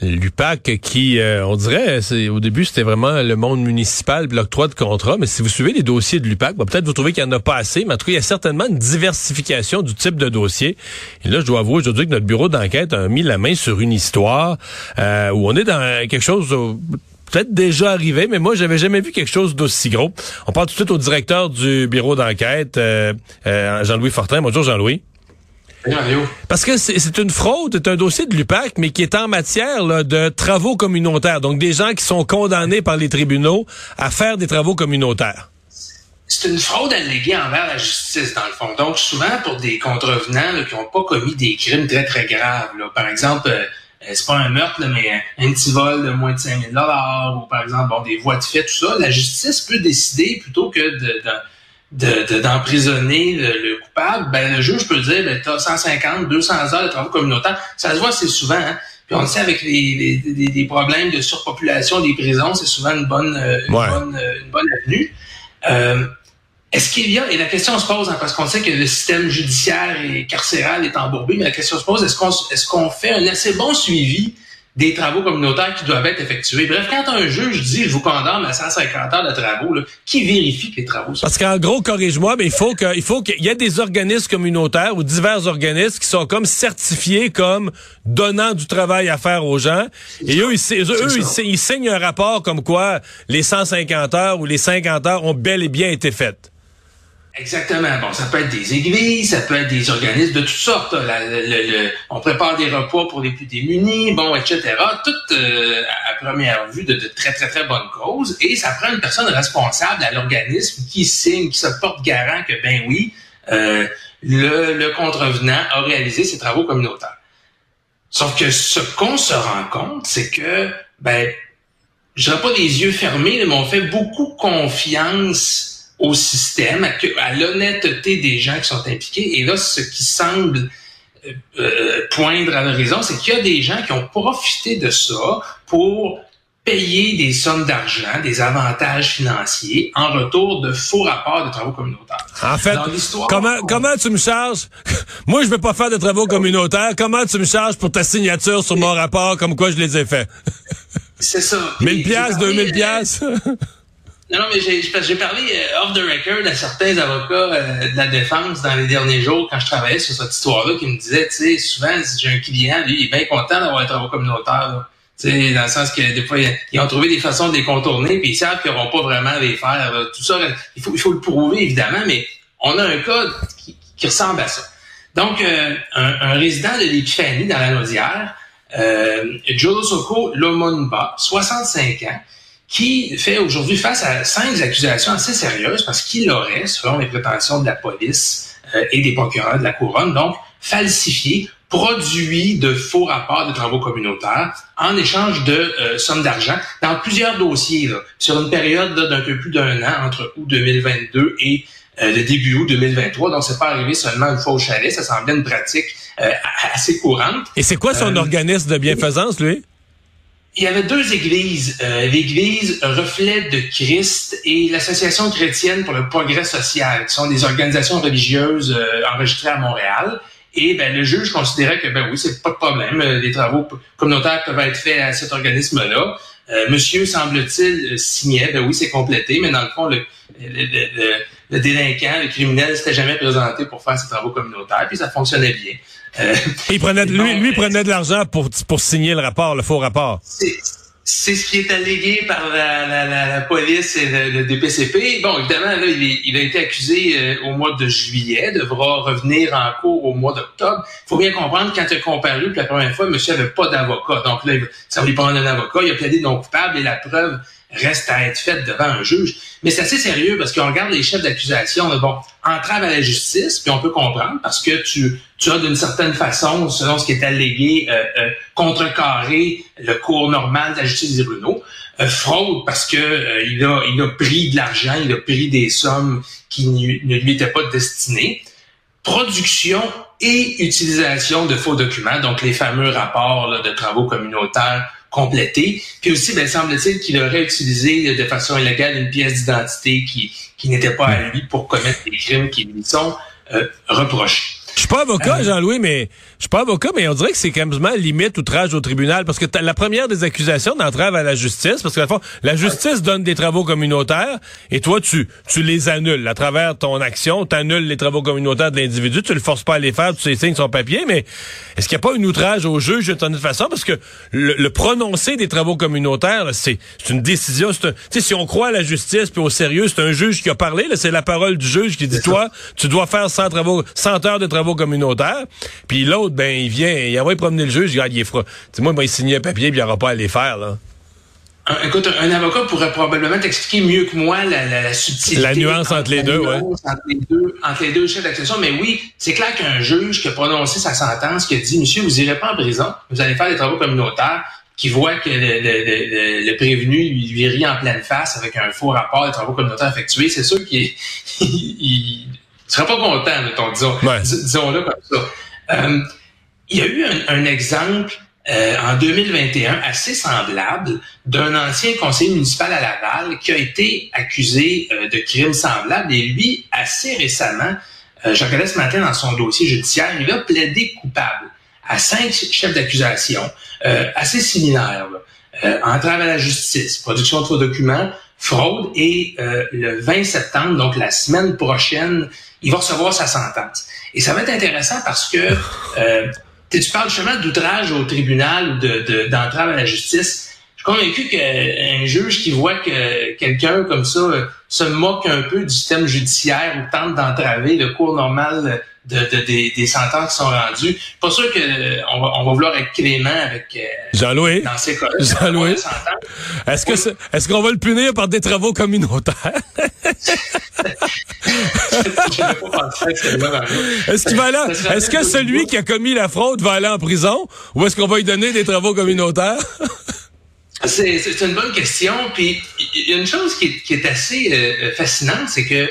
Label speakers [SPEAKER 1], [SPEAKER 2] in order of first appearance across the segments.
[SPEAKER 1] L'UPAC qui, euh, on dirait, au début, c'était vraiment le monde municipal, l'octroi de contrat, mais si vous suivez les dossiers de l'UPAC, peut-être vous trouvez qu'il n'y en a pas assez, mais en tout cas, il y a certainement une diversification du type de dossier. Et là, je dois avouer aujourd'hui que notre bureau d'enquête a mis la main sur une histoire euh, où on est dans quelque chose peut-être déjà arrivé, mais moi, j'avais jamais vu quelque chose d'aussi gros. On parle tout de suite au directeur du bureau d'enquête, euh, Jean-Louis Fortin. Bonjour, Jean-Louis. Parce que c'est une fraude, c'est un dossier de l'UPAC, mais qui est en matière de travaux communautaires. Donc, des gens qui sont condamnés par les tribunaux à faire des travaux communautaires.
[SPEAKER 2] C'est une fraude alléguée envers la justice, dans le fond. Donc, souvent pour des contrevenants qui n'ont pas commis des crimes très, très graves. Par exemple, euh, c'est pas un meurtre, mais un petit vol de moins de 5 000 ou par exemple bon, des voies de fait, tout ça. La justice peut décider, plutôt que de d'emprisonner le, coupable, ben le juge peut dire ben t'as 150, 200 heures de travaux communautaires. Ça se voit assez souvent. Hein? Puis on le sait avec les, les, les, problèmes de surpopulation des prisons, c'est souvent une bonne euh, une, bonne, euh, une bonne avenue. Euh, est-ce qu'il y a, et la question se pose, hein, parce qu'on sait que le système judiciaire et carcéral est embourbé, mais la question se pose, est-ce qu'on est-ce qu'on fait un assez bon suivi des travaux communautaires qui doivent être effectués. Bref, quand un juge dit je vous condamne à 150 heures de travaux, qui vérifie que les travaux sont
[SPEAKER 1] Parce qu'en gros, corrige-moi, mais il faut que, il faut qu'il y ait des organismes communautaires ou divers organismes qui sont comme certifiés comme donnant du travail à faire aux gens. Et eux, ils, eux, ils signent un rapport comme quoi les 150 heures ou les 50 heures ont bel et bien été faites.
[SPEAKER 2] Exactement. Bon, ça peut être des églises, ça peut être des organismes de toutes sortes. on prépare des repas pour les plus démunis, bon, etc. Tout euh, à première vue de, très, très, très bonnes causes. Et ça prend une personne responsable à l'organisme qui signe, qui se porte garant que, ben oui, euh, le, le contrevenant a réalisé ses travaux communautaires. Sauf que ce qu'on se rend compte, c'est que, ben, je pas les yeux fermés, mais on fait beaucoup confiance au système, à, l'honnêteté des gens qui sont impliqués. Et là, ce qui semble euh, euh, poindre à l'horizon, c'est qu'il y a des gens qui ont profité de ça pour payer des sommes d'argent, des avantages financiers en retour de faux rapports de travaux communautaires.
[SPEAKER 1] En fait, comment, comment tu me charges? Moi, je veux pas faire de travaux communautaires. Comment tu me charges pour ta signature sur mon rapport comme quoi je les ai faits?
[SPEAKER 2] C'est ça.
[SPEAKER 1] 1000 piastres, 2000 piastres?
[SPEAKER 2] Non, non, mais j'ai parlé euh, off the record à certains avocats euh, de la défense dans les derniers jours quand je travaillais sur cette histoire-là qui me disaient, tu sais, souvent, j'ai un client, lui, il est bien content d'avoir un travaux communautaire. Tu sais, dans le sens que des fois, ils ont trouvé des façons de les contourner, puis ils savent qu'ils n'auront pas vraiment à les faire. Tout ça, il faut, il faut le prouver, évidemment, mais on a un code qui, ressemble à ça. Donc, euh, un, résident de l'Épiphanie dans la Naudière, euh, Soko Lomonba, 65 ans, qui fait aujourd'hui face à cinq accusations assez sérieuses parce qu'il aurait, selon les prétentions de la police euh, et des procureurs de la couronne, donc falsifié, produit de faux rapports de travaux communautaires en échange de euh, sommes d'argent dans plusieurs dossiers sur une période d'un peu plus d'un an entre août 2022 et euh, le début août 2023. Donc, c'est pas arrivé seulement une fois au chalet. Ça semblait une pratique assez courante.
[SPEAKER 1] Et c'est quoi son organisme de bienfaisance, lui?
[SPEAKER 2] Il y avait deux églises, euh, l'église Reflet de Christ et l'association chrétienne pour le progrès social, qui sont des organisations religieuses euh, enregistrées à Montréal. Et ben, le juge considérait que ben oui, c'est pas de problème, euh, les travaux communautaires peuvent être faits à cet organisme-là. monsieur, semble-t-il, signait, ben oui, c'est complété, mais dans le fond, le, le, délinquant, le criminel, s'était jamais présenté pour faire ses travaux communautaires, puis ça fonctionnait bien.
[SPEAKER 1] Euh, il prenait lui, lui prenait de l'argent pour, pour signer le rapport, le faux rapport.
[SPEAKER 2] C'est ce qui est allégué par la, la, la, police et le, DPCP. Bon, évidemment, là, il, il a été accusé euh, au mois de juillet, devra revenir en cours au mois d'octobre. Il faut bien comprendre, quand il a comparu pour la première fois, monsieur avait pas d'avocat. Donc là, ça va lui prendre un avocat, il a plaidé non coupable et la preuve reste à être faite devant un juge. Mais c'est assez sérieux parce qu'on regarde les chefs d'accusation, bon, entrave à la justice, puis on peut comprendre parce que tu, tu as d'une certaine façon, selon ce qui est allégué, euh, euh, contrecarré le cours normal de la justice des tribunaux. Euh, fraude parce que euh, il, a, il a pris de l'argent, il a pris des sommes qui ne lui étaient pas destinées. Production et utilisation de faux documents, donc les fameux rapports de travaux communautaires complété. Puis aussi, ben, semble-t-il qu'il aurait utilisé de façon illégale une pièce d'identité qui, n'était pas à lui pour commettre des crimes qui lui sont euh, reprochés.
[SPEAKER 1] Je suis pas avocat, Jean-Louis, mais je suis pas avocat, mais on dirait que c'est quand même limite outrage au tribunal parce que la première des accusations d'entrave à la justice, parce que fond, la justice donne des travaux communautaires et toi tu tu les annules. À travers ton action, tu annules les travaux communautaires de l'individu, tu le forces pas à les faire, tu signes son papier, mais est-ce qu'il n'y a pas un outrage au juge de toute façon? Parce que le, le prononcé des travaux communautaires, c'est une décision, c'est si on croit à la justice puis au sérieux, c'est un juge qui a parlé, c'est la parole du juge qui dit toi, tu dois faire 100 travaux 100 heures de travaux communautaires. Puis l'autre, ben, il vient, il envoie promener le juge, il regarde, il est froid. moi, il va signer un papier, puis il n'aura pas à les faire, là.
[SPEAKER 2] Écoute, un avocat pourrait probablement t'expliquer mieux que moi la, la, subtilité.
[SPEAKER 1] La nuance entre, les deux, ouais.
[SPEAKER 2] Entre les deux, entre les deux chefs d'accession. Mais oui, c'est clair qu'un juge qui a prononcé sa sentence, qui a dit, monsieur, vous irez pas en prison, vous allez faire des travaux communautaires, qui voit que le, prévenu lui, lui rit en pleine face avec un faux rapport des travaux communautaires effectués, c'est sûr qu'il tu seras pas content, mettons, disons, disons-le comme ça. Euh, il y a eu un, exemple euh, en 2021 assez semblable d'un ancien conseiller municipal à Laval qui a été accusé euh, de crimes semblables et lui, assez récemment, je regardais ce matin dans son dossier judiciaire, il a plaidé coupable à cinq chefs d'accusation assez similaires. entrave à la justice, production de faux documents, fraude et le 20 septembre, donc la semaine prochaine, il va recevoir sa sentence. Et ça va être intéressant parce que euh, tu parles justement d'outrage au tribunal ou d'entrave de, à la justice. Je suis convaincu qu'un juge qui voit que quelqu'un comme ça euh, se moque un peu du système judiciaire ou tente d'entraver le cours normal de, des, sentences qui sont rendues. Pas sûr qu'on euh, va, on va vouloir être clément avec euh,
[SPEAKER 1] Jean-Louis. Dans ces cas-là. Jean-Louis. Est-ce que est-ce qu'on va le punir par des travaux communautaires? est-ce qu'il va aller, est-ce que celui qui a commis la fraude va aller en prison ou est-ce qu'on va lui donner des travaux communautaires?
[SPEAKER 2] c'est, une bonne question. Puis il y a une chose qui est, qui est assez euh, fascinante, c'est que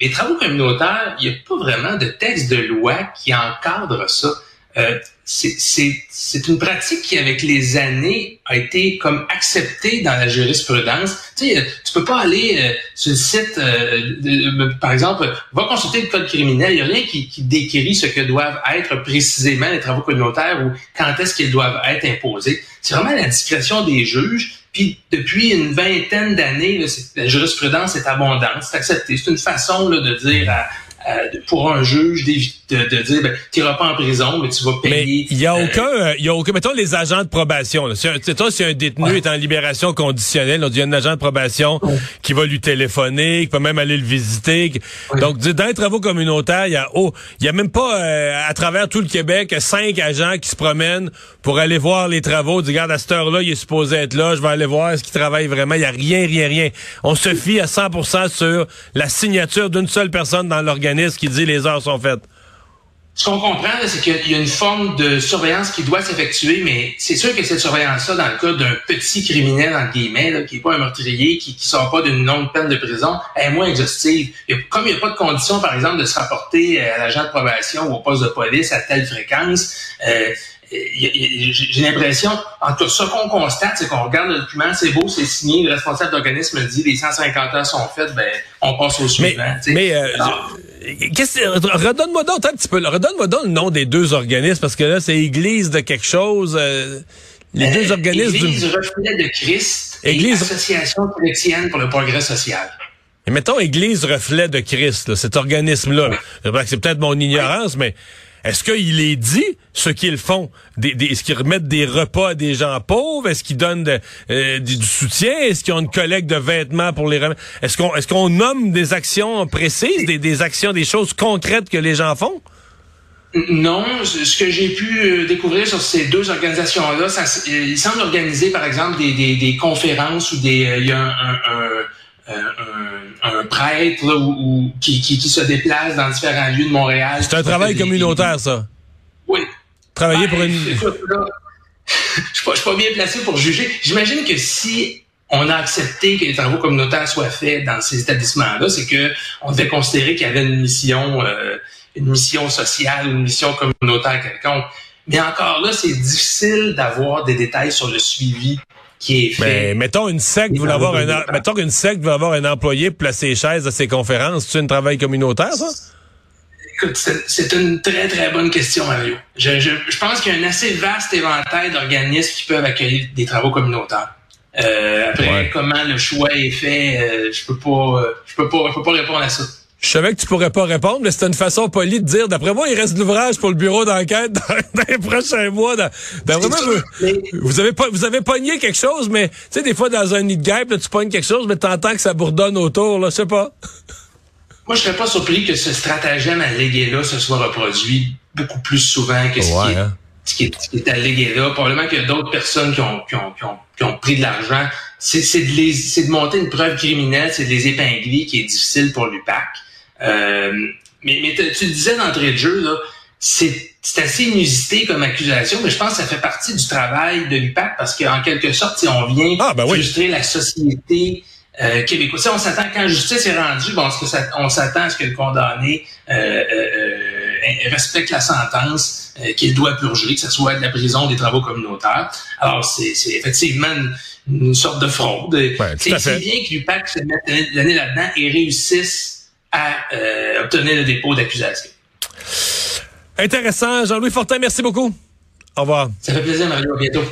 [SPEAKER 2] les travaux communautaires, il n'y a pas vraiment de texte de loi qui encadre ça. Euh, c'est une pratique qui, avec les années, a été comme acceptée dans la jurisprudence. Tu sais, tu peux pas aller euh, sur le site, euh, par exemple, va consulter le code criminel. Il n'y a rien qui, qui, décrit ce que doivent être précisément les travaux communautaires ou quand est-ce qu'ils doivent être imposés. C'est vraiment la discrétion des juges. Puis depuis une vingtaine d'années, la jurisprudence est abondante, c'est accepté. C'est une façon là, de dire à, pour un juge de, de dire ben, tu pas en prison mais tu vas payer.
[SPEAKER 1] Il y a euh, aucun euh, il y a aucun mettons les agents de probation là. Si un, si un détenu est en libération conditionnelle, on dit il y a un agent de probation qui va lui téléphoner, qui peut même aller le visiter. Donc dans les travaux communautaires, il y a oh, il y a même pas à travers tout le Québec cinq agents qui se promènent pour aller voir les travaux. Du regarde à cette heure-là, il est supposé être là, je vais aller voir est-ce qu'il travaille vraiment? Il y a rien rien rien. On se fie à 100% sur la signature d'une seule personne dans l'organisme qui dit les heures sont faites.
[SPEAKER 2] Ce qu'on comprend, c'est qu'il y a une forme de surveillance qui doit s'effectuer, mais c'est sûr que cette surveillance-là, dans le cas d'un petit criminel, en guillemets, qui n'est pas un meurtrier, qui ne sort pas d'une longue peine de prison, est moins exhaustive. comme il n'y a pas de condition, par exemple, de se rapporter à l'agent de probation ou au poste de police à telle fréquence, euh, j'ai l'impression, en tout cas, ce qu'on constate, c'est qu'on regarde le document, c'est beau, c'est signé, le responsable d'organisme dit les 150 heures sont faites, ben on passe au suivant.
[SPEAKER 1] Mais, euh, redonne-moi donc un petit peu, redonne-moi donc le nom des deux organismes parce que là, c'est Église de quelque chose. Euh, les deux euh, organismes.
[SPEAKER 2] Église du... Reflet de Christ Église... et Association chrétienne pour le progrès social.
[SPEAKER 1] Et mettons Église Reflet de Christ, cet organisme-là. C'est peut-être mon ignorance, mais est-ce qu'il est dit ce qu'ils font? Est-ce qu'ils remettent des repas à des gens pauvres? Est-ce qu'ils donnent euh, du, soutien? Est-ce qu'ils ont une collecte de vêtements pour les remettre? Est-ce qu'on nomme des actions précises, des, actions, des choses concrètes que les gens font?
[SPEAKER 2] Non, ce que j'ai pu euh, découvrir sur ces deux organisations-là, ils semblent organiser, par exemple, des, conférences ou des, euh, il y a euh, un, un, prêtre ou, qui, qui, qui, se déplace dans différents lieux de Montréal.
[SPEAKER 1] C'est un travail communautaire, ça.
[SPEAKER 2] Oui.
[SPEAKER 1] Travailler pour une.
[SPEAKER 2] Je suis pas, bien placé pour juger. J'imagine que si on a accepté que les travaux communautaires soient faits dans ces établissements-là, c'est que on devait considérer qu'il y avait une mission, euh, une mission sociale, une mission communautaire quelconque. Mais encore là, c'est difficile d'avoir des détails sur le suivi qui est fait.
[SPEAKER 1] Mais mettons une secte voulait avoir un mettons qu'une secte veut avoir un employé pour placer les chaises à ses conférences, c'est un travail communautaire ça?
[SPEAKER 2] Écoute, c'est une très, très bonne question, Mario. Je, je, je pense qu'il y a un assez vaste éventail d'organismes qui peuvent accueillir des travaux communautaires. Euh, après, comment le choix est fait, euh, je peux pas, je peux pas, je peux pas répondre à ça.
[SPEAKER 1] Je savais que tu pourrais pas répondre, mais c'est une façon polie de dire, d'après moi, il reste de l'ouvrage pour le bureau d'enquête dans, les prochains mois. Dans, vous, avez pas, vous avez pogné quelque chose, mais tu sais, des fois, dans un nid de guêpe, tu pognes quelque chose, mais t'entends que ça bourdonne autour, là, je sais pas.
[SPEAKER 2] Moi, je serais pas surpris que ce stratagème allégué-là se soit reproduit beaucoup plus souvent que ce, qui, est, hein. ce, qui, est, ce qui est allégué là. Probablement qu'il y a d'autres personnes qui ont, qui ont, qui ont, qui ont pris de l'argent. C'est de, les, de monter une preuve criminelle, c'est de les épingler qui est difficile pour l'UPAC. Euh, mais, mais tu le disais d'entrée de jeu, là, c'est assez inusité comme accusation, mais je pense que ça fait partie du travail de l'UPAC parce qu'en quelque sorte, si on vient ah, ben frustrer la société euh, québécoise. on s'attend quand la justice est rendue, bon, que ça, on s'attend à ce que le condamné euh, euh, respecte la sentence qu'il doit purger, que ce soit de la prison des travaux communautaires? Alors, c'est effectivement une, sorte de fraude. c'est bien que l'UPAC se mette l'année là-dedans et réussisse à euh, obtenir le dépôt d'accusation.
[SPEAKER 1] Intéressant. Jean-Louis Fortin, merci beaucoup. Au revoir.
[SPEAKER 2] Ça fait plaisir, Mario. À bientôt.